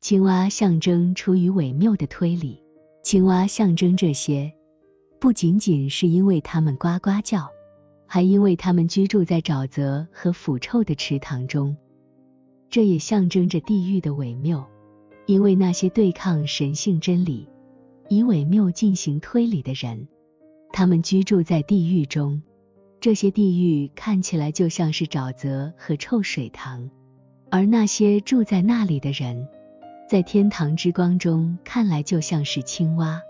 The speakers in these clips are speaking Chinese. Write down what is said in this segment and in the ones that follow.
青蛙象征出于伪谬的推理。青蛙象征这些，不仅仅是因为它们呱呱叫，还因为它们居住在沼泽和腐臭的池塘中。这也象征着地狱的伪谬，因为那些对抗神性真理、以伪谬进行推理的人，他们居住在地狱中。这些地狱看起来就像是沼泽和臭水塘，而那些住在那里的人。在天堂之光中看来，就像是青蛙，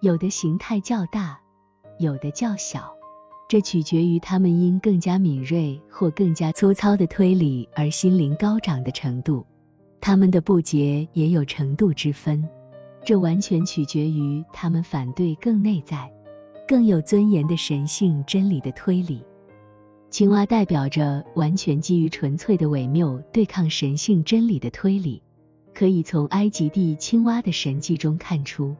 有的形态较大，有的较小，这取决于他们因更加敏锐或更加粗糙的推理而心灵高涨的程度。他们的不洁也有程度之分，这完全取决于他们反对更内在、更有尊严的神性真理的推理。青蛙代表着完全基于纯粹的伪谬对抗神性真理的推理。可以从埃及地青蛙的神迹中看出，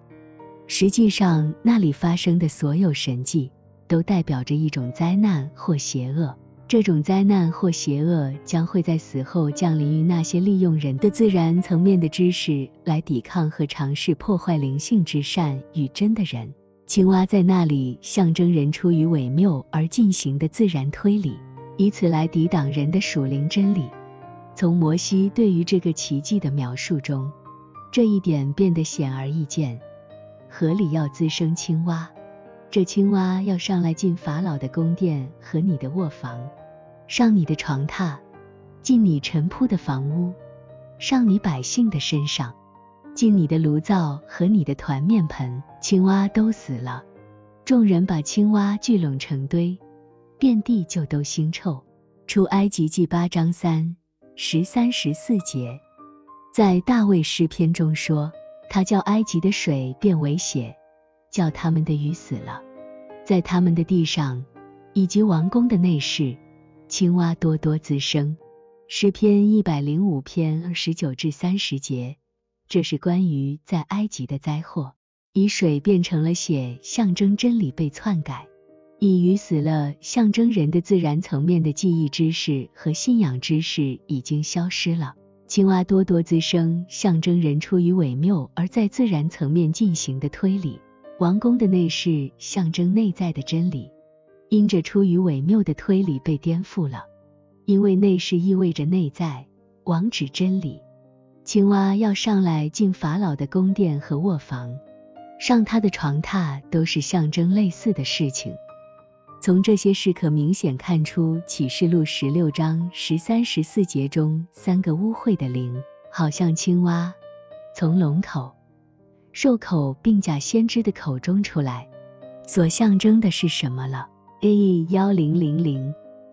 实际上那里发生的所有神迹都代表着一种灾难或邪恶。这种灾难或邪恶将会在死后降临于那些利用人的自然层面的知识来抵抗和尝试破坏灵性之善与真的人。青蛙在那里象征人出于伪谬而进行的自然推理，以此来抵挡人的属灵真理。从摩西对于这个奇迹的描述中，这一点变得显而易见。河里要滋生青蛙，这青蛙要上来进法老的宫殿和你的卧房，上你的床榻，进你尘铺的房屋，上你百姓的身上，进你的炉灶和你的团面盆。青蛙都死了，众人把青蛙聚拢成堆，遍地就都腥臭。出埃及记八章三。十三十四节，在大卫诗篇中说，他叫埃及的水变为血，叫他们的鱼死了，在他们的地上以及王宫的内室，青蛙多多滋生。诗篇一百零五篇二十九至三十节，这是关于在埃及的灾祸，以水变成了血，象征真理被篡改。已鱼死了，象征人的自然层面的记忆知识和信仰知识已经消失了。青蛙多多滋生，象征人出于伪谬而在自然层面进行的推理。王宫的内饰象征内在的真理，因着出于伪谬的推理被颠覆了。因为内饰意味着内在，王指真理。青蛙要上来进法老的宫殿和卧房，上他的床榻，都是象征类似的事情。从这些事可明显看出，《启示录》十六章十三、十四节中三个污秽的灵，好像青蛙，从龙口、兽口并假先知的口中出来，所象征的是什么了？A 幺零零零